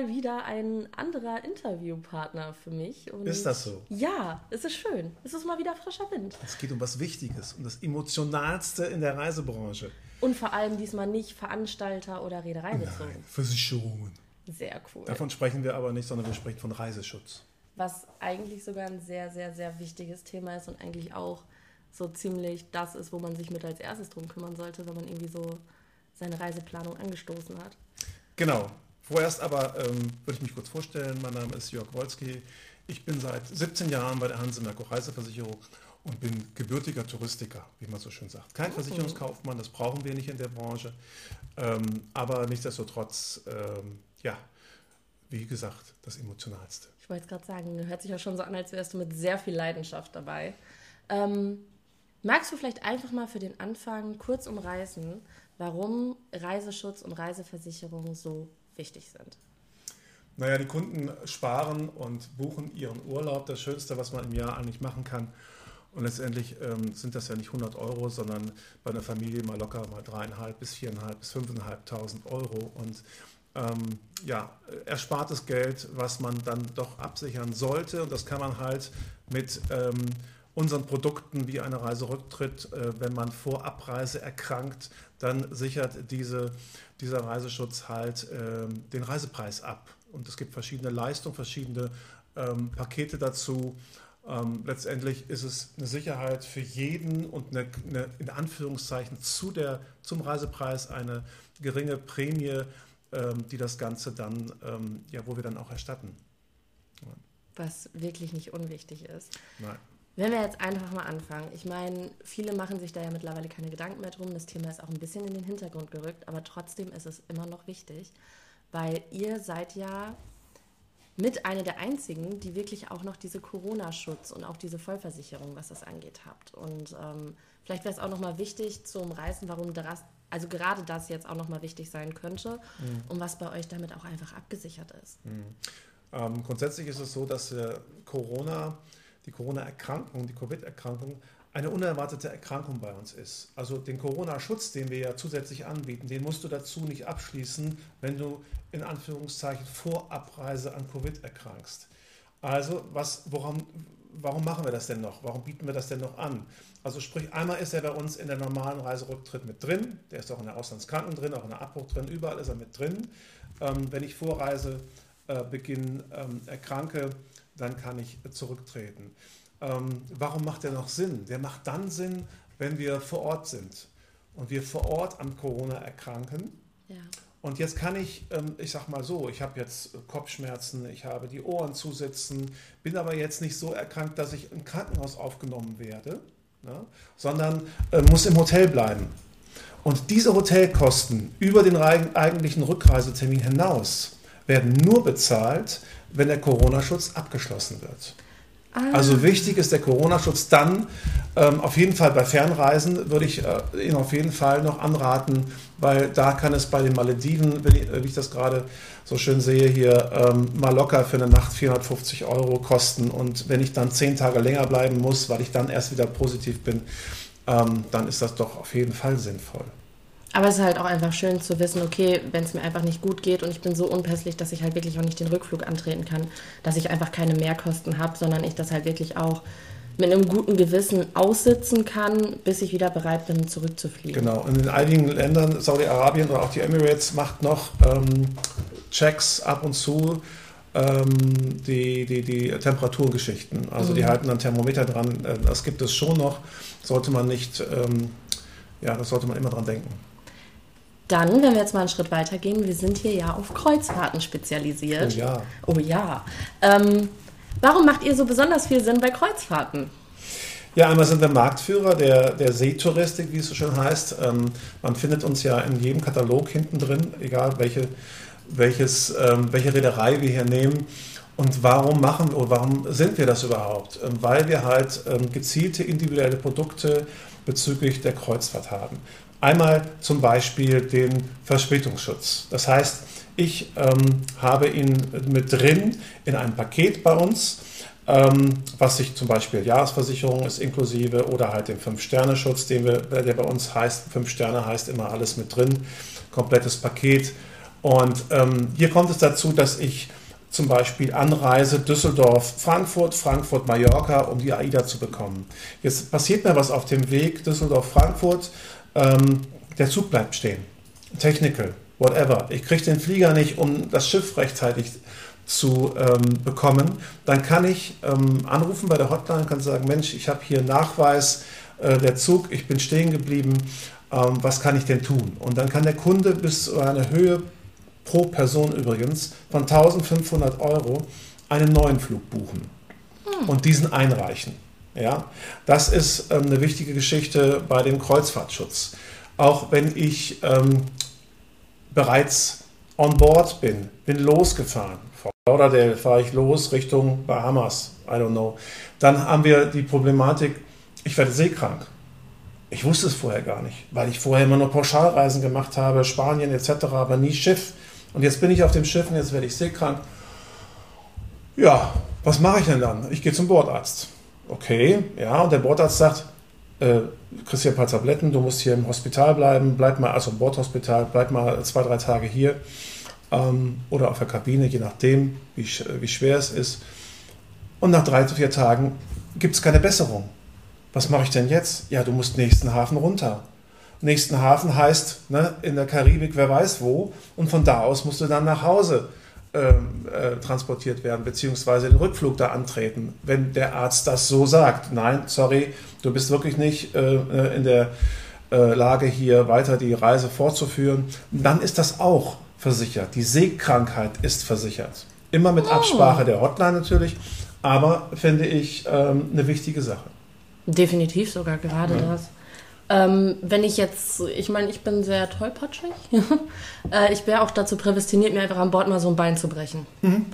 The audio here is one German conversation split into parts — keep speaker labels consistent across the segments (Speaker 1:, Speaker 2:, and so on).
Speaker 1: mal wieder ein anderer Interviewpartner für mich.
Speaker 2: Und ist das so?
Speaker 1: Ja, es ist schön. Es ist mal wieder frischer Wind.
Speaker 2: Es geht um was Wichtiges, um das Emotionalste in der Reisebranche.
Speaker 1: Und vor allem diesmal nicht Veranstalter oder Reederei bezogen.
Speaker 2: Nein, Versicherungen.
Speaker 1: Sehr cool.
Speaker 2: Davon sprechen wir aber nicht, sondern wir sprechen von Reiseschutz.
Speaker 1: Was eigentlich sogar ein sehr, sehr, sehr wichtiges Thema ist und eigentlich auch so ziemlich das ist, wo man sich mit als erstes drum kümmern sollte, wenn man irgendwie so seine Reiseplanung angestoßen hat.
Speaker 2: Genau. Vorerst aber ähm, würde ich mich kurz vorstellen. Mein Name ist Jörg Wolski. Ich bin seit 17 Jahren bei der Hanse Merkur Reiseversicherung und bin gebürtiger Touristiker, wie man so schön sagt. Kein oh. Versicherungskaufmann, das brauchen wir nicht in der Branche. Ähm, aber nichtsdestotrotz, ähm, ja, wie gesagt, das Emotionalste.
Speaker 1: Ich wollte gerade sagen, hört sich ja schon so an, als wärst du mit sehr viel Leidenschaft dabei. Ähm, magst du vielleicht einfach mal für den Anfang kurz umreißen, warum Reiseschutz und Reiseversicherung so wichtig sind?
Speaker 2: Naja, die Kunden sparen und buchen ihren Urlaub, das Schönste, was man im Jahr eigentlich machen kann. Und letztendlich ähm, sind das ja nicht 100 Euro, sondern bei einer Familie mal locker mal dreieinhalb bis viereinhalb bis fünfeinhalbtausend Euro. Und ähm, ja, erspartes Geld, was man dann doch absichern sollte. Und das kann man halt mit ähm, unseren Produkten wie eine Reiserücktritt, äh, wenn man vor Abreise erkrankt, dann sichert diese, dieser Reiseschutz halt äh, den Reisepreis ab. Und es gibt verschiedene Leistungen, verschiedene ähm, Pakete dazu. Ähm, letztendlich ist es eine Sicherheit für jeden und eine, eine, in Anführungszeichen zu der, zum Reisepreis eine geringe Prämie, ähm, die das Ganze dann, ähm, ja, wo wir dann auch erstatten.
Speaker 1: Ja. Was wirklich nicht unwichtig ist.
Speaker 2: Nein.
Speaker 1: Wenn wir jetzt einfach mal anfangen, ich meine, viele machen sich da ja mittlerweile keine Gedanken mehr drum, das Thema ist auch ein bisschen in den Hintergrund gerückt, aber trotzdem ist es immer noch wichtig, weil ihr seid ja mit einer der einzigen, die wirklich auch noch diese Corona-Schutz und auch diese Vollversicherung, was das angeht, habt. Und ähm, vielleicht wäre es auch nochmal wichtig zu umreißen, warum das, also gerade das jetzt auch nochmal wichtig sein könnte mhm. und was bei euch damit auch einfach abgesichert ist.
Speaker 2: Mhm. Ähm, grundsätzlich ist es so, dass äh, Corona, die Corona-Erkrankung, die Covid-Erkrankung eine unerwartete Erkrankung bei uns ist. Also den Corona-Schutz, den wir ja zusätzlich anbieten, den musst du dazu nicht abschließen, wenn du in Anführungszeichen vor Abreise an Covid erkrankst. Also was, woran, warum machen wir das denn noch? Warum bieten wir das denn noch an? Also sprich, einmal ist er bei uns in der normalen Reiserücktritt mit drin, der ist auch in der Auslandskranken drin, auch in der Abbruch drin, überall ist er mit drin. Ähm, wenn ich vor Äh, ähm, erkranke, dann kann ich zurücktreten. Ähm, warum macht der noch Sinn? Der macht dann Sinn, wenn wir vor Ort sind und wir vor Ort an Corona erkranken.
Speaker 1: Ja.
Speaker 2: Und jetzt kann ich, ähm, ich sag mal so, ich habe jetzt Kopfschmerzen, ich habe die Ohren zusitzen, bin aber jetzt nicht so erkrankt, dass ich im Krankenhaus aufgenommen werde, ne, sondern äh, muss im Hotel bleiben. Und diese Hotelkosten über den eigentlichen Rückreisetermin hinaus werden nur bezahlt, wenn der Corona-Schutz abgeschlossen wird. Ah. Also wichtig ist der Corona-Schutz dann. Ähm, auf jeden Fall bei Fernreisen würde ich äh, Ihnen auf jeden Fall noch anraten, weil da kann es bei den Malediven, wie ich, wie ich das gerade so schön sehe hier, ähm, mal locker für eine Nacht 450 Euro kosten. Und wenn ich dann zehn Tage länger bleiben muss, weil ich dann erst wieder positiv bin, ähm, dann ist das doch auf jeden Fall sinnvoll.
Speaker 1: Aber es ist halt auch einfach schön zu wissen, okay, wenn es mir einfach nicht gut geht und ich bin so unpässlich, dass ich halt wirklich auch nicht den Rückflug antreten kann, dass ich einfach keine Mehrkosten habe, sondern ich das halt wirklich auch mit einem guten Gewissen aussitzen kann, bis ich wieder bereit bin, zurückzufliegen.
Speaker 2: Genau, und in einigen Ländern, Saudi-Arabien oder auch die Emirates, macht noch ähm, Checks ab und zu ähm, die, die, die Temperaturgeschichten. Also mhm. die halten dann Thermometer dran. Äh, das gibt es schon noch. Sollte man nicht, ähm, ja, das sollte man immer dran denken.
Speaker 1: Dann, wenn wir jetzt mal einen Schritt weiter gehen, wir sind hier ja auf Kreuzfahrten spezialisiert.
Speaker 2: Oh ja.
Speaker 1: Oh ja. Ähm, warum macht ihr so besonders viel Sinn bei Kreuzfahrten?
Speaker 2: Ja, einmal sind wir Marktführer der, der Seetouristik, wie es so schön heißt. Ähm, man findet uns ja in jedem Katalog hinten drin, egal welche, welches, ähm, welche Reederei wir hier nehmen. Und warum machen oder warum sind wir das überhaupt? Ähm, weil wir halt ähm, gezielte individuelle Produkte bezüglich der Kreuzfahrt haben. Einmal zum Beispiel den Verspätungsschutz. Das heißt, ich ähm, habe ihn mit drin in einem Paket bei uns, ähm, was sich zum Beispiel Jahresversicherung ist inklusive oder halt den Fünf-Sterne-Schutz, der bei uns heißt, Fünf Sterne heißt immer alles mit drin, komplettes Paket. Und ähm, hier kommt es dazu, dass ich zum Beispiel Anreise Düsseldorf, Frankfurt, Frankfurt, Mallorca, um die AIDA zu bekommen. Jetzt passiert mir was auf dem Weg Düsseldorf, Frankfurt. Ähm, der Zug bleibt stehen. Technical, whatever. Ich kriege den Flieger nicht, um das Schiff rechtzeitig zu ähm, bekommen. Dann kann ich ähm, anrufen bei der Hotline und kann sagen, Mensch, ich habe hier Nachweis, äh, der Zug, ich bin stehen geblieben, ähm, was kann ich denn tun? Und dann kann der Kunde bis zu einer Höhe pro Person übrigens von 1500 Euro einen neuen Flug buchen hm. und diesen einreichen. Ja, das ist ähm, eine wichtige Geschichte bei dem Kreuzfahrtschutz. Auch wenn ich ähm, bereits on board bin, bin losgefahren, Fort Lauderdale fahre ich los Richtung Bahamas, I don't know. Dann haben wir die Problematik, ich werde seekrank. Ich wusste es vorher gar nicht, weil ich vorher immer nur Pauschalreisen gemacht habe, Spanien etc., aber nie Schiff. Und jetzt bin ich auf dem Schiff und jetzt werde ich seekrank. Ja, was mache ich denn dann? Ich gehe zum Bordarzt. Okay, ja, und der Bordarzt sagt, äh, kriegst hier ein paar Tabletten, du musst hier im Hospital bleiben, bleib mal, also im Bordhospital, bleib mal zwei, drei Tage hier ähm, oder auf der Kabine, je nachdem, wie, wie schwer es ist. Und nach drei, vier Tagen gibt es keine Besserung. Was mache ich denn jetzt? Ja, du musst nächsten Hafen runter nächsten Hafen heißt ne, in der Karibik, wer weiß wo. Und von da aus musst du dann nach Hause äh, transportiert werden, beziehungsweise den Rückflug da antreten, wenn der Arzt das so sagt. Nein, sorry, du bist wirklich nicht äh, äh in der äh, Lage, hier weiter die Reise fortzuführen. Dann ist das auch versichert. Die Seekrankheit ist versichert. Immer mit oh. Absprache der Hotline natürlich, aber finde ich ähm, eine wichtige Sache.
Speaker 1: Definitiv sogar gerade ja. das. Ähm, wenn ich jetzt, ich meine, ich bin sehr tollpatschig. äh, ich wäre auch dazu prädestiniert, mir einfach an Bord mal so ein Bein zu brechen. Mhm.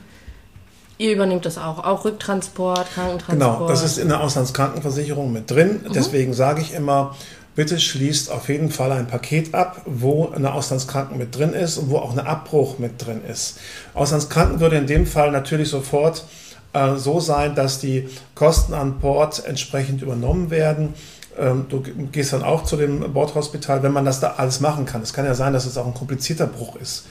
Speaker 1: Ihr übernehmt das auch, auch Rücktransport, Krankentransport.
Speaker 2: Genau, das ist in der Auslandskrankenversicherung mit drin. Mhm. Deswegen sage ich immer, bitte schließt auf jeden Fall ein Paket ab, wo eine Auslandskranken mit drin ist und wo auch ein Abbruch mit drin ist. Auslandskranken würde in dem Fall natürlich sofort äh, so sein, dass die Kosten an Bord entsprechend übernommen werden. Ähm, du gehst dann auch zu dem Bordhospital, wenn man das da alles machen kann. Es kann ja sein, dass es auch ein komplizierter Bruch ist.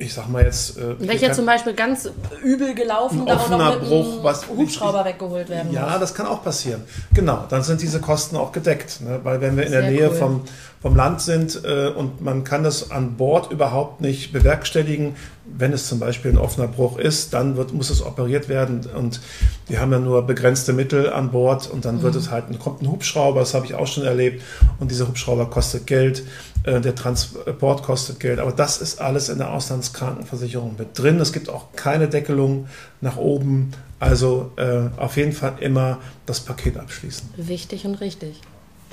Speaker 2: Ich sag mal jetzt.
Speaker 1: Äh, Welcher zum Beispiel ganz übel gelaufen,
Speaker 2: da auch noch mit Bruch, was
Speaker 1: Hubschrauber weggeholt werden
Speaker 2: Ja, muss. das kann auch passieren. Genau, dann sind diese Kosten auch gedeckt. Ne? Weil wenn wir in Sehr der Nähe cool. vom, vom Land sind äh, und man kann das an Bord überhaupt nicht bewerkstelligen, wenn es zum Beispiel ein offener Bruch ist, dann wird, muss es operiert werden und die haben ja nur begrenzte Mittel an Bord und dann wird mhm. es halt, kommt ein Hubschrauber, das habe ich auch schon erlebt und dieser Hubschrauber kostet Geld, äh, der Transport kostet Geld, aber das ist alles in der Auslandskrankenversicherung mit drin. Es gibt auch keine Deckelung nach oben, also äh, auf jeden Fall immer das Paket abschließen.
Speaker 1: Wichtig und richtig,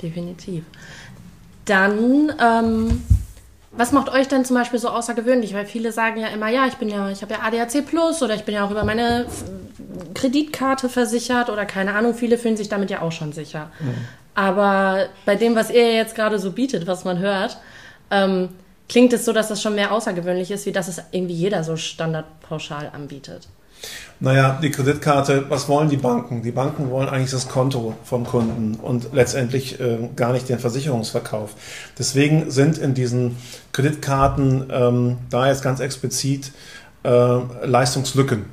Speaker 1: definitiv. Dann ähm was macht euch denn zum Beispiel so außergewöhnlich? Weil viele sagen ja immer, ja, ich bin ja, ich habe ja ADAC Plus oder ich bin ja auch über meine Kreditkarte versichert oder keine Ahnung. Viele fühlen sich damit ja auch schon sicher. Mhm. Aber bei dem, was ihr jetzt gerade so bietet, was man hört, ähm, klingt es so, dass das schon mehr außergewöhnlich ist, wie dass es irgendwie jeder so standardpauschal anbietet.
Speaker 2: Naja, die Kreditkarte, was wollen die Banken? Die Banken wollen eigentlich das Konto vom Kunden und letztendlich äh, gar nicht den Versicherungsverkauf. Deswegen sind in diesen Kreditkarten ähm, da jetzt ganz explizit äh, Leistungslücken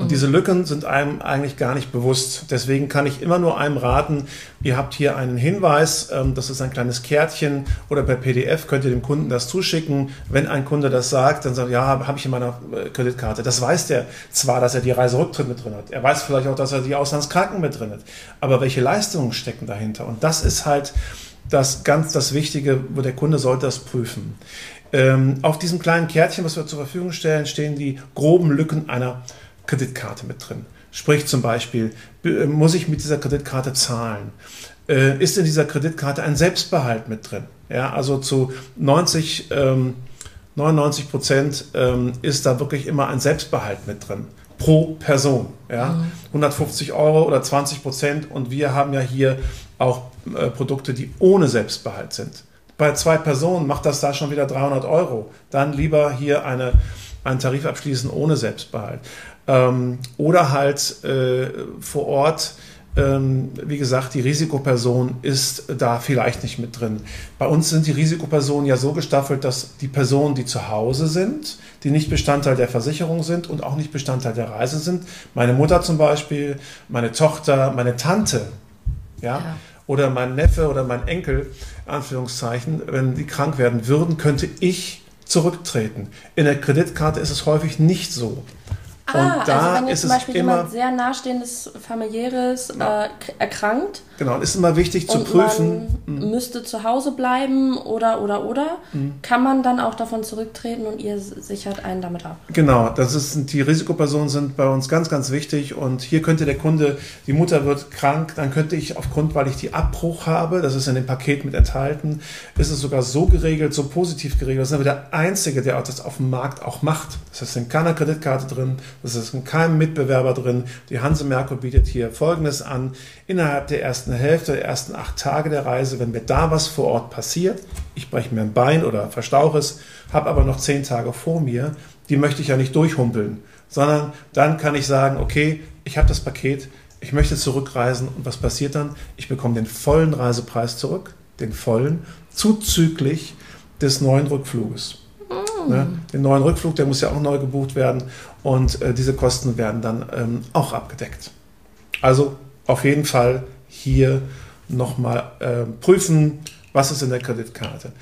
Speaker 2: und mhm. diese Lücken sind einem eigentlich gar nicht bewusst. Deswegen kann ich immer nur einem raten, ihr habt hier einen Hinweis, ähm, das ist ein kleines Kärtchen oder per PDF könnt ihr dem Kunden das zuschicken. Wenn ein Kunde das sagt, dann sagt, ja, habe ich in meiner äh, Kreditkarte. Das weiß der zwar, dass er die Reiserücktritt mit drin hat. Er weiß vielleicht auch, dass er die Auslandskranken mit drin hat. Aber welche Leistungen stecken dahinter? Und das ist halt das ganz das Wichtige, wo der Kunde sollte das prüfen. Ähm, auf diesem kleinen Kärtchen, was wir zur Verfügung stellen, stehen die groben Lücken einer Kreditkarte mit drin. Sprich zum Beispiel, äh, muss ich mit dieser Kreditkarte zahlen? Äh, ist in dieser Kreditkarte ein Selbstbehalt mit drin? Ja, also zu 90, ähm, 99 Prozent ähm, ist da wirklich immer ein Selbstbehalt mit drin. Pro Person. Ja? Mhm. 150 Euro oder 20 Prozent. Und wir haben ja hier auch äh, Produkte, die ohne Selbstbehalt sind. Bei zwei Personen macht das da schon wieder 300 Euro. Dann lieber hier eine, einen Tarif abschließen ohne Selbstbehalt. Ähm, oder halt äh, vor Ort ähm, wie gesagt, die Risikoperson ist da vielleicht nicht mit drin. Bei uns sind die Risikopersonen ja so gestaffelt, dass die Personen, die zu Hause sind, die nicht Bestandteil der Versicherung sind und auch nicht Bestandteil der Reise sind, meine Mutter zum Beispiel, meine Tochter, meine Tante, ja, ja. oder mein Neffe oder mein Enkel, Anführungszeichen, wenn die krank werden würden, könnte ich zurücktreten. In der Kreditkarte ist es häufig nicht so.
Speaker 1: Ah, und da also wenn jetzt zum Beispiel jemand sehr nahestehendes familiäres genau. äh, erkrankt.
Speaker 2: Genau, und ist immer wichtig zu prüfen.
Speaker 1: Mhm. müsste zu Hause bleiben oder oder oder. Mhm. Kann man dann auch davon zurücktreten und ihr sichert einen damit ab?
Speaker 2: Genau, das ist, die Risikopersonen sind bei uns ganz, ganz wichtig. Und hier könnte der Kunde, die Mutter wird krank, dann könnte ich aufgrund, weil ich die Abbruch habe, das ist in dem Paket mit enthalten, ist es sogar so geregelt, so positiv geregelt. Das ist aber der Einzige, der das auf dem Markt auch macht. Das heißt, in keiner Kreditkarte drin, das ist in keinem Mitbewerber drin. Die Hanse Merkur bietet hier Folgendes an. Innerhalb der ersten Hälfte, der ersten acht Tage der Reise, wenn mir da was vor Ort passiert, ich breche mir ein Bein oder verstauche es, habe aber noch zehn Tage vor mir, die möchte ich ja nicht durchhumpeln, sondern dann kann ich sagen, okay, ich habe das Paket, ich möchte zurückreisen und was passiert dann? Ich bekomme den vollen Reisepreis zurück, den vollen, zuzüglich des neuen Rückfluges. Mm. Ne? Den neuen Rückflug, der muss ja auch neu gebucht werden und äh, diese Kosten werden dann ähm, auch abgedeckt. Also auf jeden Fall hier nochmal äh, prüfen, was ist in der Kreditkarte.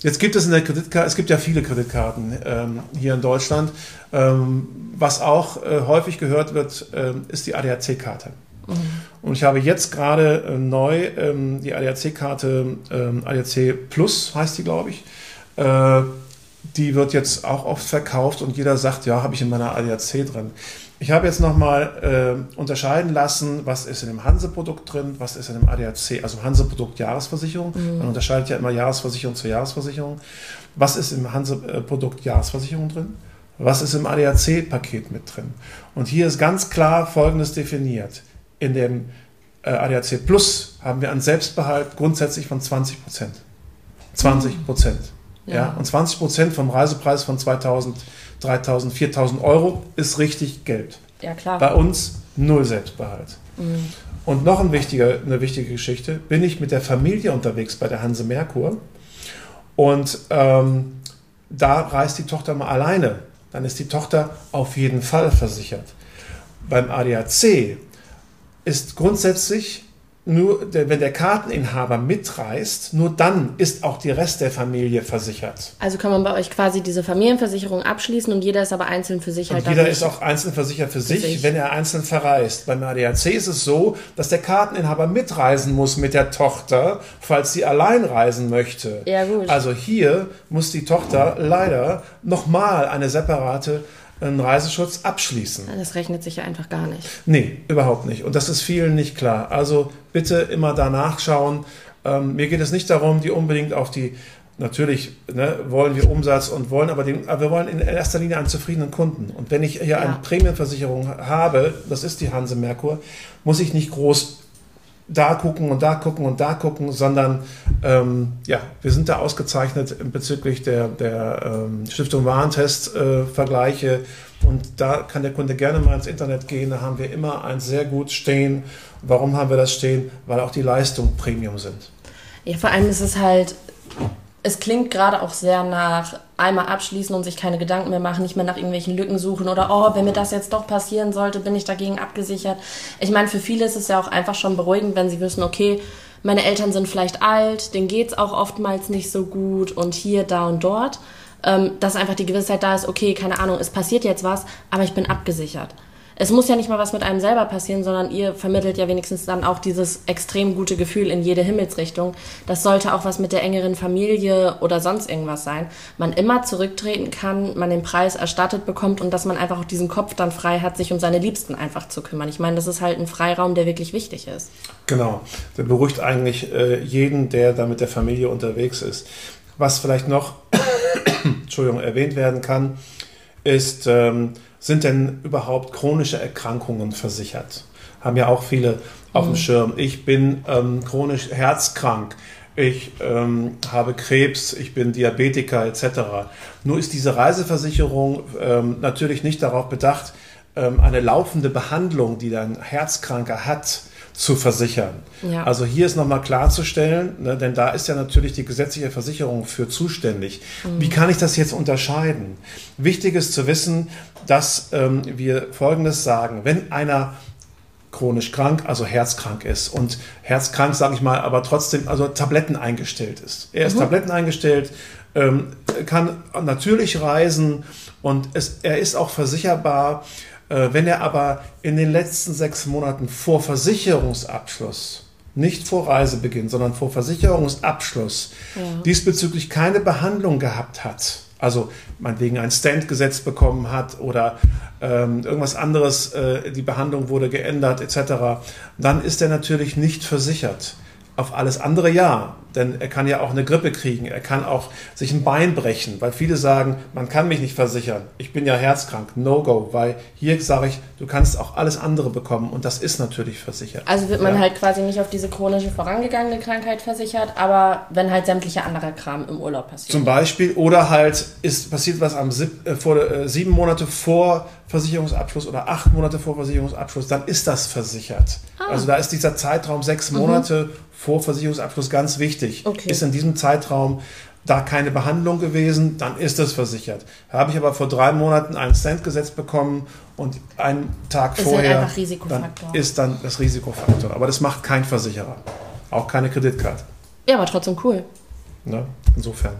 Speaker 2: Jetzt gibt es in der Kreditkarte, es gibt ja viele Kreditkarten ähm, hier in Deutschland. Ähm, was auch äh, häufig gehört wird, äh, ist die ADAC-Karte. Mhm. Und ich habe jetzt gerade äh, neu ähm, die ADAC-Karte, ähm, ADAC Plus heißt die, glaube ich äh, die wird jetzt auch oft verkauft und jeder sagt, ja, habe ich in meiner ADAC drin. Ich habe jetzt nochmal äh, unterscheiden lassen, was ist in dem Hanse-Produkt drin, was ist in dem ADAC, also Hanse-Produkt Jahresversicherung. Mhm. Man unterscheidet ja immer Jahresversicherung zur Jahresversicherung. Was ist im Hanse-Produkt Jahresversicherung drin? Was ist im ADAC-Paket mit drin? Und hier ist ganz klar Folgendes definiert. In dem äh, ADAC Plus haben wir einen Selbstbehalt grundsätzlich von 20 Prozent. 20 Prozent. Mhm. Ja. ja. Und 20 Prozent vom Reisepreis von 2000, 3000, 4000 Euro ist richtig Geld.
Speaker 1: Ja, klar.
Speaker 2: Bei uns null Selbstbehalt. Mhm. Und noch ein wichtiger, eine wichtige Geschichte, bin ich mit der Familie unterwegs bei der Hanse Merkur und ähm, da reist die Tochter mal alleine, dann ist die Tochter auf jeden Fall versichert. Beim ADAC ist grundsätzlich nur wenn der Karteninhaber mitreist, nur dann ist auch die Rest der Familie versichert.
Speaker 1: Also kann man bei euch quasi diese Familienversicherung abschließen und jeder ist aber einzeln für sich
Speaker 2: halt. Und jeder ist auch einzeln versichert für, für sich, sich, wenn er einzeln verreist. Beim ADAC ist es so, dass der Karteninhaber mitreisen muss mit der Tochter, falls sie allein reisen möchte.
Speaker 1: Ja, gut.
Speaker 2: Also hier muss die Tochter leider nochmal eine separate einen Reiseschutz abschließen.
Speaker 1: Das rechnet sich ja einfach gar nicht.
Speaker 2: Nee, überhaupt nicht. Und das ist vielen nicht klar. Also bitte immer danach schauen. Ähm, mir geht es nicht darum, die unbedingt auf die, natürlich ne, wollen wir Umsatz und wollen, aber, den, aber wir wollen in erster Linie einen zufriedenen Kunden. Und wenn ich hier ja. eine Prämienversicherung habe, das ist die Hanse Merkur, muss ich nicht groß da gucken und da gucken und da gucken, sondern ähm, ja, wir sind da ausgezeichnet bezüglich der, der ähm, Stiftung Warentest-Vergleiche. Äh, und da kann der Kunde gerne mal ins Internet gehen. Da haben wir immer ein sehr gut stehen. Warum haben wir das stehen? Weil auch die Leistungen Premium sind.
Speaker 1: Ja, vor allem ist es halt es klingt gerade auch sehr nach einmal abschließen und sich keine Gedanken mehr machen, nicht mehr nach irgendwelchen Lücken suchen oder oh, wenn mir das jetzt doch passieren sollte, bin ich dagegen abgesichert. Ich meine, für viele ist es ja auch einfach schon beruhigend, wenn sie wissen, okay, meine Eltern sind vielleicht alt, denen geht es auch oftmals nicht so gut und hier, da und dort. Ähm, dass einfach die Gewissheit da ist, okay, keine Ahnung, es passiert jetzt was, aber ich bin abgesichert es muss ja nicht mal was mit einem selber passieren, sondern ihr vermittelt ja wenigstens dann auch dieses extrem gute Gefühl in jede Himmelsrichtung. Das sollte auch was mit der engeren Familie oder sonst irgendwas sein. Man immer zurücktreten kann, man den Preis erstattet bekommt und dass man einfach auch diesen Kopf dann frei hat, sich um seine Liebsten einfach zu kümmern. Ich meine, das ist halt ein Freiraum, der wirklich wichtig ist.
Speaker 2: Genau. Der beruhigt eigentlich äh, jeden, der da mit der Familie unterwegs ist. Was vielleicht noch Entschuldigung, erwähnt werden kann, ist, ähm, sind denn überhaupt chronische Erkrankungen versichert? Haben ja auch viele auf mhm. dem Schirm. Ich bin ähm, chronisch herzkrank, ich ähm, habe Krebs, ich bin Diabetiker etc. Nur ist diese Reiseversicherung ähm, natürlich nicht darauf bedacht, ähm, eine laufende Behandlung, die dein Herzkranker hat, zu versichern.
Speaker 1: Ja.
Speaker 2: Also hier ist nochmal klarzustellen, ne, denn da ist ja natürlich die gesetzliche Versicherung für zuständig.
Speaker 1: Mhm.
Speaker 2: Wie kann ich das jetzt unterscheiden? Wichtig ist zu wissen, dass ähm, wir Folgendes sagen. Wenn einer chronisch krank, also herzkrank ist und herzkrank, sage ich mal, aber trotzdem also Tabletten eingestellt ist. Er ist
Speaker 1: Mhm.
Speaker 2: Tabletten eingestellt, ähm, kann natürlich reisen und es, er ist auch versicherbar. Äh, wenn er aber in den letzten sechs Monaten vor Versicherungsabschluss, nicht vor Reisebeginn, sondern vor Versicherungsabschluss,
Speaker 1: Ja.
Speaker 2: diesbezüglich keine Behandlung gehabt hat, also meinetwegen ein Stand gesetzt bekommen hat oder ähm, irgendwas anderes, äh, die Behandlung wurde geändert etc., dann ist er natürlich nicht versichert. Auf alles andere ja, denn er kann ja auch eine Grippe kriegen, er kann auch sich ein Bein brechen, weil viele sagen, man kann mich nicht versichern, ich bin ja herzkrank, no go, weil hier sage ich, du kannst auch alles andere bekommen und das ist natürlich versichert.
Speaker 1: Also wird man
Speaker 2: Ja.
Speaker 1: halt quasi nicht auf diese chronische vorangegangene Krankheit versichert, aber wenn halt sämtlicher anderer Kram im Urlaub passiert.
Speaker 2: Zum Beispiel, oder halt ist passiert was am sieb, äh, vor, äh, sieben Monate vor Versicherungsabschluss oder acht Monate vor Versicherungsabschluss, dann ist das versichert.
Speaker 1: Ah.
Speaker 2: Also da ist dieser Zeitraum sechs Monate vor Versicherungsabschluss ganz wichtig.
Speaker 1: Okay.
Speaker 2: Ist in diesem Zeitraum da keine Behandlung gewesen, dann ist es versichert. Habe ich aber vor drei Monaten einen Cent gesetzt bekommen und einen Tag
Speaker 1: Ist halt
Speaker 2: vorher,
Speaker 1: Risikofaktor.
Speaker 2: dann ist dann das Risikofaktor. Aber das macht kein Versicherer. Auch keine Kreditkarte.
Speaker 1: ja, aber trotzdem cool.
Speaker 2: Ne? Insofern.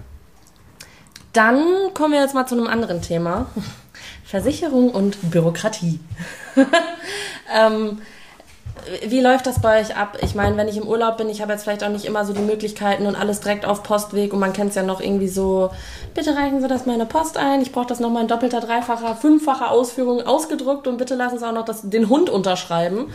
Speaker 1: Dann kommen wir jetzt mal zu einem anderen Thema. Versicherung und Bürokratie. ähm, wie läuft das bei euch ab? Ich meine, wenn ich im Urlaub bin, ich habe jetzt vielleicht auch nicht immer so die Möglichkeiten und alles direkt auf Postweg und man kennt es ja noch irgendwie so, bitte reichen Sie das mal in eine Post ein, ich brauche das nochmal in doppelter, dreifacher, fünffacher Ausführung ausgedruckt und bitte lassen Sie auch noch das, den Hund unterschreiben.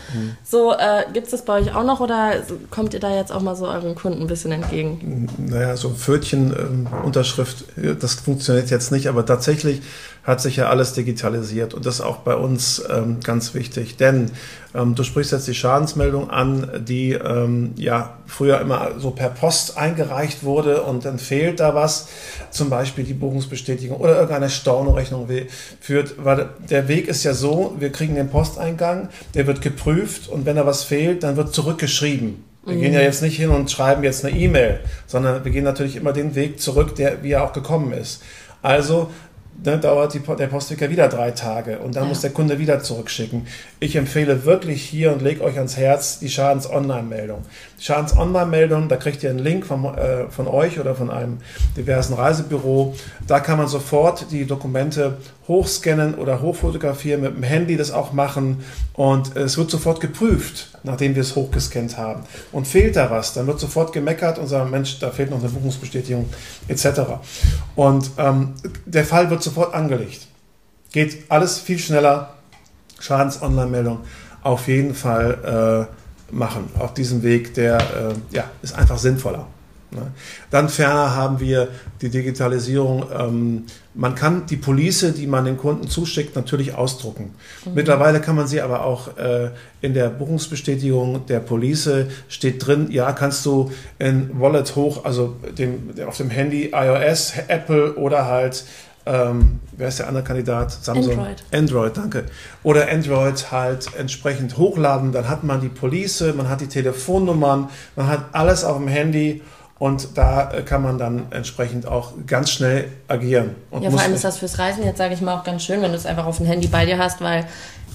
Speaker 1: So, äh, gibt es das bei euch auch noch oder kommt ihr da jetzt auch mal so euren Kunden ein bisschen entgegen?
Speaker 2: naja, so Pfötchen-Unterschrift, das funktioniert jetzt nicht, aber tatsächlich hat sich ja alles digitalisiert und das ist auch bei uns ähm, ganz wichtig, denn ähm, du sprichst jetzt die Schadensmeldung an, die ähm, ja früher immer so per Post eingereicht wurde und dann fehlt da was, zum Beispiel die Buchungsbestätigung oder irgendeine Stornorechnung führt, weil der Weg ist ja so, wir kriegen den Posteingang, der wird geprüft und wenn da was fehlt, dann wird zurückgeschrieben. Wir gehen ja jetzt nicht hin und schreiben jetzt eine E-Mail, sondern wir gehen natürlich immer den Weg zurück, der, wie er auch gekommen ist. Also ne, dauert die, der Postweg wieder drei Tage und dann
Speaker 1: Ja.
Speaker 2: muss der Kunde wieder zurückschicken. Ich empfehle wirklich hier und lege euch ans Herz die Schadens-Online-Meldung. Die Schadens-Online-Meldung, da kriegt ihr einen Link von, äh, von euch oder von einem diversen Reisebüro. Da kann man sofort die Dokumente hochscannen oder hochfotografieren, mit dem Handy das auch machen und es wird sofort geprüft, nachdem wir es hochgescannt haben. Und fehlt da was, dann wird sofort gemeckert und sagt, Mensch, da fehlt noch eine Buchungsbestätigung etc. Und ähm, der Fall wird sofort angelegt. Geht alles viel schneller. Schadens-Online-Meldung auf jeden Fall äh, machen. Auf diesem Weg, der äh, ja, ist einfach sinnvoller. Ne? Dann ferner haben wir die Digitalisierung. Ähm, man kann die Police, die man den Kunden zuschickt, natürlich ausdrucken. Mittlerweile kann man sie aber auch äh, in der Buchungsbestätigung der Police steht drin, ja, kannst du in Wallet hoch, also dem, auf dem Handy iOS, Apple oder halt, ähm, wer ist der andere Kandidat? Samsung.
Speaker 1: Android.
Speaker 2: Android, danke. Oder Android halt entsprechend hochladen. Dann hat man die Police, man hat die Telefonnummern, man hat alles auf dem Handy und da äh, kann man dann entsprechend auch ganz schnell agieren.
Speaker 1: Ja, vor allem ist das fürs Reisen jetzt, sage ich mal, auch ganz schön, wenn du es einfach auf dem Handy bei dir hast, weil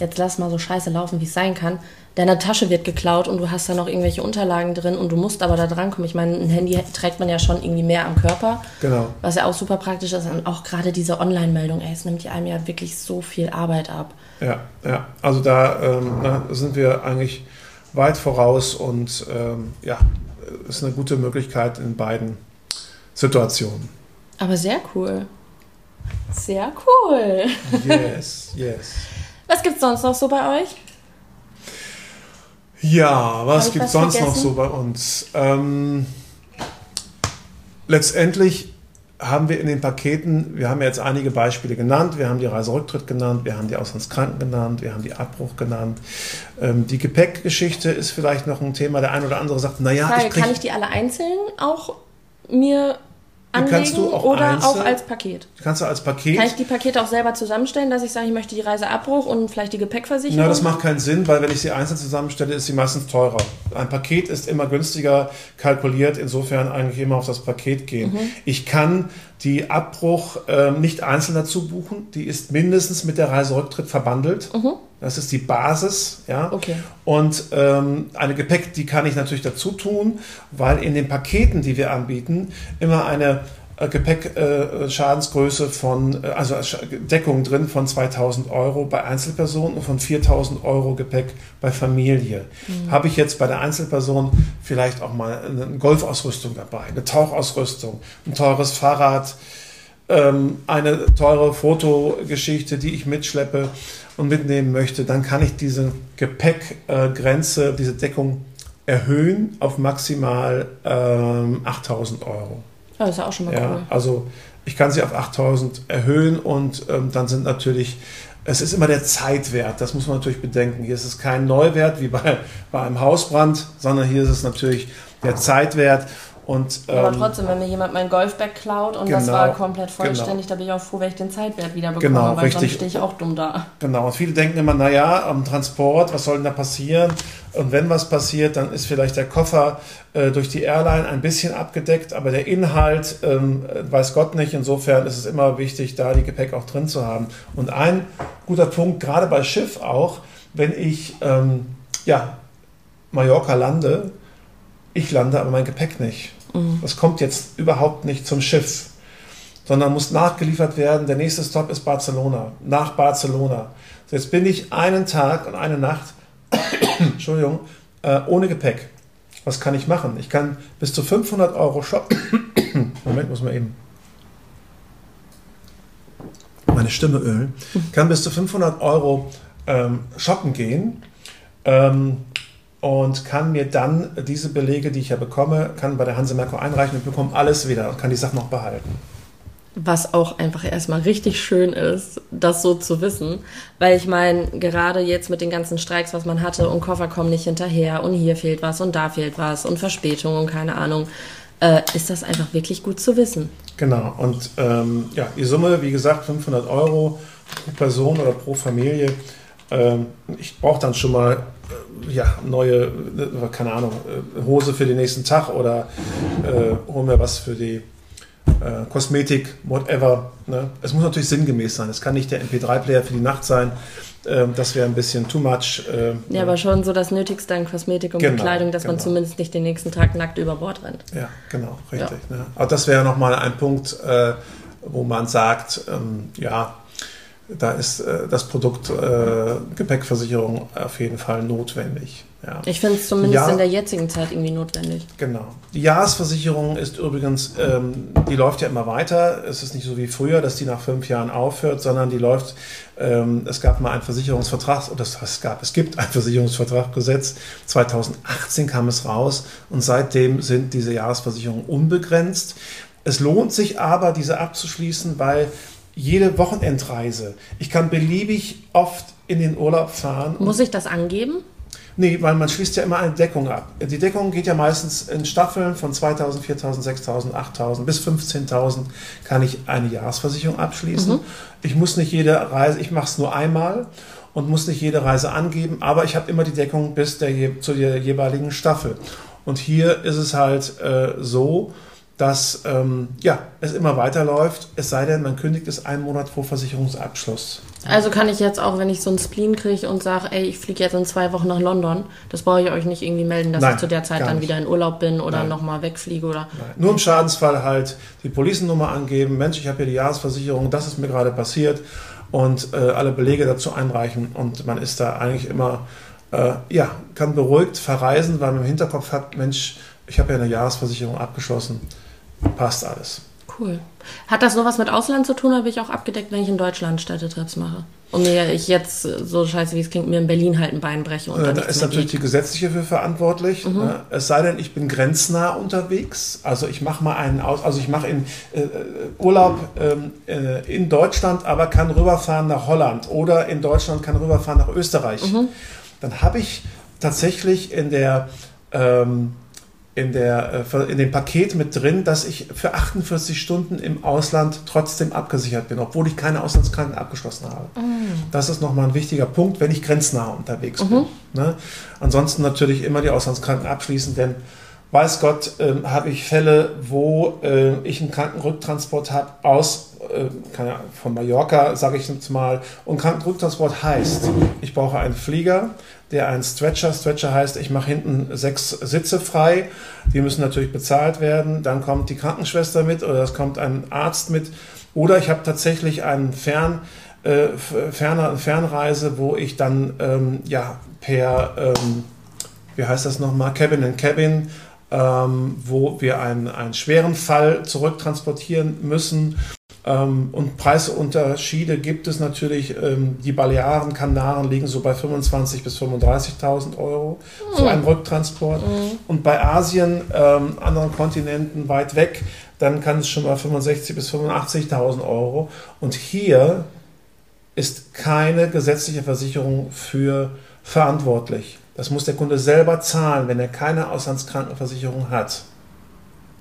Speaker 1: jetzt lass mal so scheiße laufen, wie es sein kann. Deine Tasche wird geklaut und du hast da noch irgendwelche Unterlagen drin und du musst aber da drankommen. Ich meine, ein Handy trägt man ja schon irgendwie mehr am Körper,
Speaker 2: Genau.
Speaker 1: was ja auch super praktisch ist. Und auch gerade diese Online-Meldung, ey, es nimmt einem ja wirklich so viel Arbeit ab.
Speaker 2: Ja, ja. Also da ähm, na, sind wir eigentlich weit voraus und ähm, ja, ist eine gute Möglichkeit in beiden Situationen.
Speaker 1: Aber sehr cool. Sehr cool.
Speaker 2: Yes, yes.
Speaker 1: Was gibt's sonst noch so bei euch?
Speaker 2: Ja, was
Speaker 1: Hab ich
Speaker 2: gibt
Speaker 1: was
Speaker 2: sonst noch
Speaker 1: vergessen?
Speaker 2: so bei uns? Ähm, letztendlich haben wir in den Paketen, wir haben jetzt einige Beispiele genannt, wir haben die Reiserücktritt genannt, wir haben die Auslandskranken genannt, wir haben die Abbruch genannt. Ähm, die Gepäckgeschichte ist vielleicht noch ein Thema. Der ein oder andere sagt, naja,
Speaker 1: Frage,
Speaker 2: ich
Speaker 1: kann ich die alle einzeln auch mir anlegen
Speaker 2: kannst du auch
Speaker 1: oder
Speaker 2: einzeln-
Speaker 1: auch als Paket?
Speaker 2: Kannst du als Paket.
Speaker 1: Kann ich die Pakete auch selber zusammenstellen, dass ich sage, ich möchte die Reiseabbruch und vielleicht die Gepäckversicherung?
Speaker 2: Na, das macht keinen Sinn, weil wenn ich sie einzeln zusammenstelle, ist sie meistens teurer. Ein Paket ist immer günstiger kalkuliert, insofern eigentlich immer auf das Paket gehen.
Speaker 1: Mhm.
Speaker 2: Ich kann die Abbruch ähm, nicht einzeln dazu buchen, die ist mindestens mit der Reiserücktritt verbandelt. Das ist die Basis, ja.
Speaker 1: Mhm. Okay.
Speaker 2: Und ähm, eine Gepäck, die kann ich natürlich dazu tun, weil in den Paketen, die wir anbieten, immer eine äh, Gepäckschadensgröße von, äh, also Deckung drin von 2000 Euro bei Einzelpersonen und von 4000 Euro Gepäck bei Familie. Habe ich jetzt bei der Einzelperson vielleicht auch mal eine Golfausrüstung dabei, eine Tauchausrüstung, ein teures Fahrrad, ähm, eine teure Fotogeschichte, die ich mitschleppe und mitnehmen möchte, dann kann ich diese Gepäckgrenze, diese Deckung erhöhen auf maximal ähm, 8000 Euro.
Speaker 1: Das ist ja auch schon mal
Speaker 2: Ja,
Speaker 1: cool.
Speaker 2: also ich kann sie auf 8000 erhöhen und ähm, dann sind natürlich, es ist immer der Zeitwert, das muss man natürlich bedenken. Hier ist es kein Neuwert wie bei, bei einem Hausbrand, sondern hier ist es natürlich der Zeitwert. Und,
Speaker 1: Aber
Speaker 2: ähm,
Speaker 1: trotzdem, wenn mir jemand mein Golfbag klaut und das
Speaker 2: genau,
Speaker 1: war komplett
Speaker 2: genau.
Speaker 1: vollständig, da bin ich auch froh, wenn ich den Zeitwert wieder bekomme,
Speaker 2: Genau,
Speaker 1: weil sonst
Speaker 2: richtig.
Speaker 1: stehe ich auch dumm da.
Speaker 2: Genau, und viele denken immer, naja, am Transport, was soll denn da passieren? Und wenn was passiert, dann ist vielleicht der Koffer äh, durch die Airline ein bisschen abgedeckt, aber der Inhalt ähm, äh, weiß Gott nicht. Insofern ist es immer wichtig, da die Gepäck auch drin zu haben. Und ein guter Punkt, gerade bei Schiff auch, wenn ich ähm, ja, Mallorca lande, ich lande aber mein Gepäck nicht. Das kommt jetzt überhaupt nicht zum Schiff sondern muss nachgeliefert werden. Der nächste Stop ist Barcelona, nach Barcelona. So, jetzt bin ich einen Tag und eine Nacht, Entschuldigung, äh, ohne Gepäck. Was kann ich machen? Ich kann bis zu 500 Euro shoppen. Moment, muss man eben meine Stimme ölen. Kann bis zu 500 Euro ähm, shoppen gehen. Ähm, und kann mir dann diese Belege, die ich ja bekomme, kann bei der Hanse Merkur einreichen und bekomme alles wieder und kann die Sachen noch behalten.
Speaker 1: Was auch einfach erstmal richtig schön ist, das so zu wissen. Weil ich meine, gerade jetzt mit den ganzen Streiks, was man hatte und Koffer kommen nicht hinterher und hier fehlt was und da fehlt was und Verspätung und keine Ahnung, äh, ist das einfach wirklich gut zu wissen.
Speaker 2: Genau, und ähm, ja, die Summe, wie gesagt, 500 Euro pro Person oder pro Familie. Ähm, ich brauche dann schon mal äh, ja, neue, äh, keine Ahnung, äh, Hose für den nächsten Tag oder äh, hol mir was für die äh, Kosmetik, whatever. Ne? Es muss natürlich sinngemäß sein. Es kann nicht der MP3-Player für die Nacht sein. Ähm, das wäre ein bisschen too much. Äh,
Speaker 1: Ja, aber schon so das Nötigste an Kosmetik und
Speaker 2: Genau,
Speaker 1: Bekleidung, dass man
Speaker 2: genau.
Speaker 1: zumindest nicht den nächsten Tag nackt über Bord rennt.
Speaker 2: Ja, genau, richtig. Ne? Aber das wäre nochmal ein Punkt, äh, wo man sagt, ähm, ja, da ist äh, das Produkt äh, Gepäckversicherung auf jeden Fall notwendig. Ja.
Speaker 1: Ich finde es zumindest
Speaker 2: Ja.
Speaker 1: in der jetzigen Zeit irgendwie notwendig.
Speaker 2: Genau. Die Jahresversicherung ist übrigens, ähm, die läuft ja immer weiter. Es ist nicht so wie früher, dass die nach fünf Jahren aufhört, sondern die läuft, ähm, es gab mal einen Versicherungsvertrag, oder es gab, es gibt ein Versicherungsvertraggesetz. 2018 kam es raus und seitdem sind diese Jahresversicherungen unbegrenzt. Es lohnt sich aber, diese abzuschließen, weil jede Wochenendreise, ich kann beliebig oft in den Urlaub fahren.
Speaker 1: Muss ich das angeben?
Speaker 2: Nee, weil man schließt ja immer eine Deckung ab. Die Deckung geht ja meistens in Staffeln von 2000, 4000, 6000, 8000 bis 15.000 kann ich eine Jahresversicherung abschließen. Ich muss nicht jede Reise, ich mache es nur einmal und muss nicht jede Reise angeben, aber ich habe immer die Deckung bis der, zu der jeweiligen Staffel. Und hier ist es halt äh, so, dass ähm, ja, es immer weiterläuft, es sei denn, man kündigt es einen Monat vor Versicherungsabschluss.
Speaker 1: Also kann ich jetzt auch, wenn ich so einen Spleen kriege und sage, ey, ich fliege jetzt in zwei Wochen nach London, das brauche ich euch nicht irgendwie melden, dass
Speaker 2: Nein,
Speaker 1: ich zu der Zeit dann wieder in Urlaub bin oder nochmal wegfliege oder.
Speaker 2: Nein. Nur im Schadensfall halt die Policennummer angeben. Mensch, ich habe hier die Jahresversicherung, das ist mir gerade passiert und äh, alle Belege dazu einreichen und man ist da eigentlich immer, äh, ja, kann beruhigt verreisen, weil man im Hinterkopf hat, Mensch, ich habe ja eine Jahresversicherung abgeschlossen, passt alles.
Speaker 1: Cool. Hat das sowas mit Ausland zu tun, oder bin ich auch abgedeckt, wenn ich in Deutschland Städtetrips mache? Und mir ich jetzt, so scheiße wie es klingt, mir in Berlin halt ein Bein breche und
Speaker 2: Äh,
Speaker 1: da
Speaker 2: ist natürlich
Speaker 1: geht.
Speaker 2: die gesetzliche für verantwortlich.
Speaker 1: Mhm.
Speaker 2: Ne? Es sei denn, ich bin grenznah unterwegs. Also ich mache mal einen aus, also ich mache in äh, äh, Urlaub ähm, äh, in Deutschland, aber kann rüberfahren nach Holland oder in Deutschland kann rüberfahren nach Österreich.
Speaker 1: Mhm.
Speaker 2: Dann habe ich tatsächlich in der ähm, in, der, äh, in dem Paket mit drin, dass ich für 48 Stunden im Ausland trotzdem abgesichert bin, obwohl ich keine Auslandskranken abgeschlossen habe. Mm. Das ist nochmal ein wichticher Punkt, wenn ich grenznah unterwegs mhm. bin. Ne? Ansonsten natürlich immer die Auslandskranken abschließen, denn weiß Gott, äh, habe ich Fälle, wo äh, ich einen Krankenrücktransport habe aus äh, von Mallorca, sage ich jetzt mal. Und Krankenrücktransport heißt, ich brauche einen Flieger, der einen Stretcher, Stretcher heißt, ich mache hinten sechs Sitze frei, die müssen natürlich bezahlt werden, dann kommt die Krankenschwester mit oder es kommt ein Arzt mit. Oder ich habe tatsächlich einen Fern, äh, ferner, Fernreise, wo ich dann ähm, ja, per, ähm, wie heißt das nochmal, Cabin in Cabin, ähm, wo wir einen, einen schweren Fall zurücktransportieren müssen ähm, und Preisunterschiede gibt es natürlich. Ähm, die Balearen, Kanaren liegen so bei 25.000 bis 35.000 Euro für mhm. einen Rücktransport. Mhm. Und bei Asien, ähm, anderen Kontinenten weit weg, dann kann es schon mal 65.000 bis 85.000 Euro. Und hier ist keine gesetzliche Versicherung für verantwortlich. Das muss der Kunde selber zahlen, wenn er keine Auslandskrankenversicherung hat.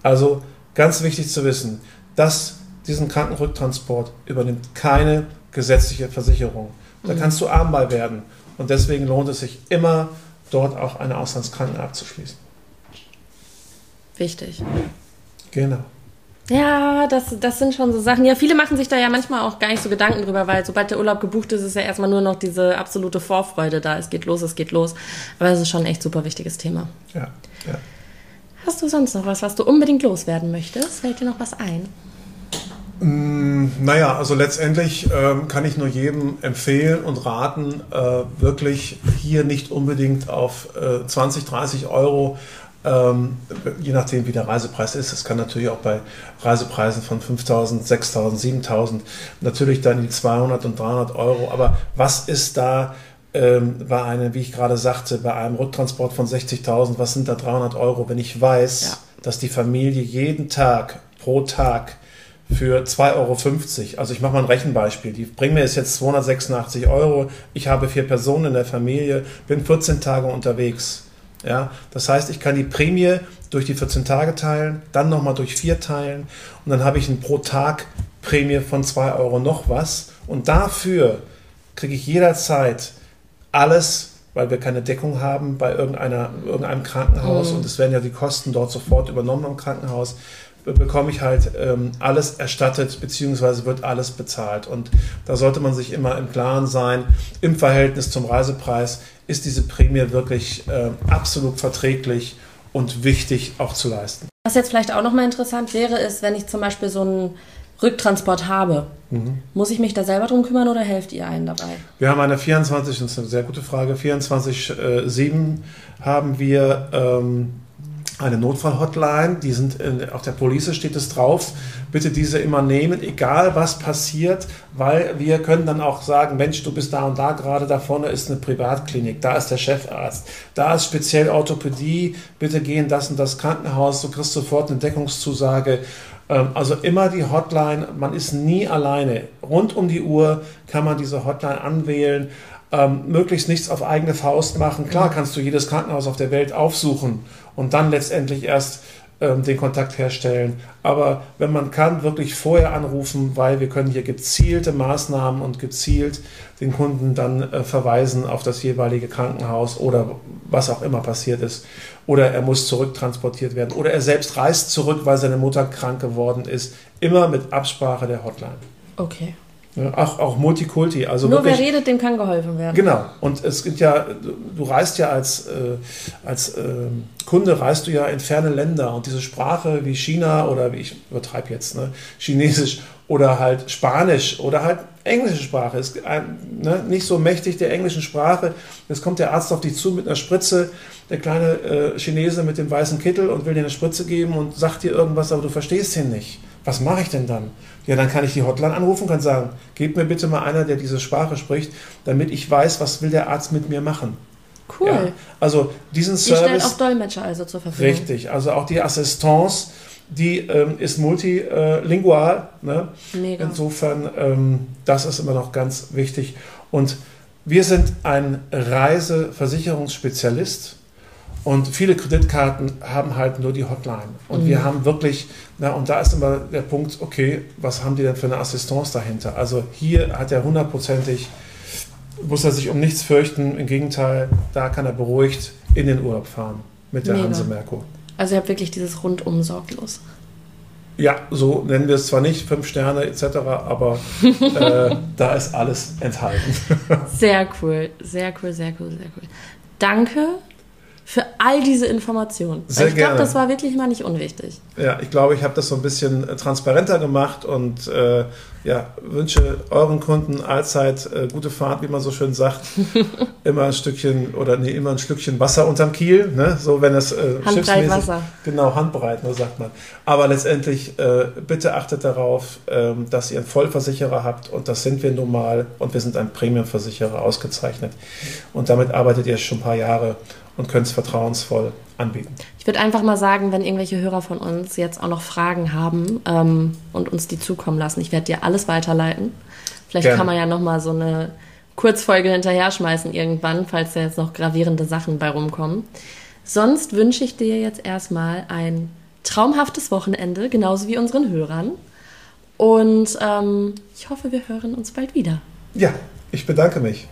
Speaker 2: Also ganz wichtig zu wissen, dass diesen Krankenrücktransport übernimmt keine gesetzliche Versicherung. Da mhm. kannst du arm bei werden. Und deswegen lohnt es sich immer, dort auch eine Auslandskranken abzuschließen.
Speaker 1: Wichtig.
Speaker 2: Genau.
Speaker 1: Ja, das, das sind schon so Sachen. Ja, viele machen sich da ja manchmal auch gar nicht so Gedanken drüber, weil sobald der Urlaub gebucht ist, ist ja erstmal nur noch diese absolute Vorfreude da. Es geht los, es geht los. Aber das ist schon ein echt super wichtiges Thema.
Speaker 2: Ja, ja.
Speaker 1: Hast du sonst noch was, was du unbedingt loswerden möchtest? Fällt dir noch was ein?
Speaker 2: Mm, naja, also letztendlich ähm, kann ich nur jedem empfehlen und raten, äh, wirklich hier nicht unbedingt auf äh, 20, 30 Euro, ähm, je nachdem wie der Reisepreis ist. Es kann natürlich auch bei Reisepreisen von 5.000, 6.000, 7.000 natürlich dann die 200 und 300 Euro. Aber was ist da ähm, bei einem, wie ich gerade sagte, bei einem Rücktransport von 60.000, was sind da 300 Euro, wenn ich weiß, ja. dass die Familie jeden Tag pro Tag für 2,50 Euro. Also ich mache mal ein Rechenbeispiel. Die bringen mir jetzt 286 Euro. Ich habe vier Personen in der Familie, bin 14 Tage unterwegs. Ja, das heißt, ich kann die Prämie durch die 14 Tage teilen, dann nochmal durch vier teilen und dann habe ich eine pro Tag Prämie von 2 Euro noch was. Und dafür kriege ich jederzeit alles, weil wir keine Deckung haben bei irgendeiner, irgendeinem Krankenhaus mhm. und es werden ja die Kosten dort sofort übernommen im Krankenhaus bekomme ich halt ähm, alles erstattet, beziehungsweise wird alles bezahlt. Und da sollte man sich immer im Klaren sein, im Verhältnis zum Reisepreis ist diese Prämie wirklich äh, absolut verträglich und wichtig auch zu leisten.
Speaker 1: Was jetzt vielleicht auch nochmal interessant wäre, ist, wenn ich zum Beispiel so einen Rücktransport habe, mhm. muss ich mich da selber drum kümmern oder helft ihr einen dabei?
Speaker 2: Wir haben eine 24, das ist eine sehr gute Frage, 24-7 äh, haben wir ähm, eine Notfall-Hotline, die sind in, auf der Police steht es drauf. Bitte diese immer nehmen, egal was passiert, weil wir können dann auch sagen, Mensch, du bist da und da gerade, da vorne ist eine Privatklinik, da ist der Chefarzt, da ist speziell Orthopädie, bitte geh in das und das Krankenhaus, du kriegst sofort eine Deckungszusage. Ähm, also immer die Hotline, man ist nie alleine. Rund um die Uhr kann man diese Hotline anwählen. Ähm, möglichst nichts auf eigene Faust machen. Klar kannst du jedes Krankenhaus auf der Welt aufsuchen und dann letztendlich erst ähm, den Kontakt herstellen. Aber wenn man kann, wirklich vorher anrufen, weil wir können hier gezielte Maßnahmen und gezielt den Kunden dann äh, verweisen auf das jeweilige Krankenhaus oder was auch immer passiert ist. Oder er muss zurücktransportiert werden. Oder er selbst reist zurück, weil seine Mutter krank geworden ist. Immer mit Absprache der Hotline.
Speaker 1: Okay.
Speaker 2: Ja, auch, auch Multikulti. Also
Speaker 1: Nur wirklich, wer redet, dem kann geholfen werden.
Speaker 2: Genau. Und es gibt ja, du reist ja als, äh, als äh, Kunde, reist du ja in ferne Länder und diese Sprache wie China oder wie ich übertreibe jetzt, ne, Chinesisch oder halt Spanisch oder halt englische Sprache ist ein, ne, nicht so mächtig der englischen Sprache. Jetzt kommt der Arzt auf dich zu mit einer Spritze, der kleine äh, Chinese mit dem weißen Kittel und will dir eine Spritze geben und sagt dir irgendwas, aber du verstehst ihn nicht. Was mache ich denn dann? Ja, dann kann ich die Hotline anrufen, kann sagen, gebt mir bitte mal einer, der diese Sprache spricht, damit ich weiß, was will der Arzt mit mir machen.
Speaker 1: Cool. Ja,
Speaker 2: also diesen Service. Die stellt
Speaker 1: auch Dolmetscher also zur Verfügung.
Speaker 2: Richtig, also auch die Assistance, die ähm, ist multilingual. Ne? Mega. Insofern, ähm, das ist immer noch ganz wichtig. Und wir sind ein Reiseversicherungsspezialist Und viele Kreditkarten haben halt nur die Hotline. Und mhm. wir haben wirklich, na, und da ist immer der Punkt, okay, was haben die denn für eine Assistance dahinter? Also hier hat er hundertprozentig, muss er sich um nichts fürchten. Im Gegenteil, da kann er beruhigt in den Urlaub fahren mit der Mega. Hanse Merkur.
Speaker 1: Also ihr habt wirklich dieses rundum sorglos.
Speaker 2: Ja, so nennen wir es zwar nicht, fünf Sterne etc., aber äh, da ist alles enthalten.
Speaker 1: sehr cool, sehr cool, sehr cool, sehr cool. Danke für all diese Informationen. Sehr ich glaube, das war wirklich mal nicht unwichtig.
Speaker 2: Ja, ich glaube, ich habe das so ein bisschen transparenter gemacht und äh, ja, wünsche euren Kunden allzeit äh, gute Fahrt, wie man so schön sagt. immer ein Stückchen oder nee, immer ein Stückchen Wasser unterm Kiel, ne? so wenn es äh,
Speaker 1: Handbreit Wasser.
Speaker 2: Genau, handbreit, nur sagt man. Aber letztendlich äh, bitte achtet darauf, ähm, dass ihr einen Vollversicherer habt und das sind wir nun mal und wir sind ein Premiumversicherer ausgezeichnet. Und damit arbeitet ihr schon ein paar Jahre und können es vertrauensvoll anbieten.
Speaker 1: Ich würde einfach mal sagen, wenn irgendwelche Hörer von uns jetzt auch noch Fragen haben ähm, und uns die zukommen lassen, ich werde dir alles weiterleiten. Vielleicht Gerne. kann man ja noch mal so eine Kurzfolge hinterher schmeißen irgendwann, falls da jetzt noch gravierende Sachen bei rumkommen. Sonst wünsche ich dir jetzt erstmal ein traumhaftes Wochenende, genauso wie unseren Hörern. Und ähm, ich hoffe, wir hören uns bald wieder.
Speaker 2: Ja, ich bedanke mich.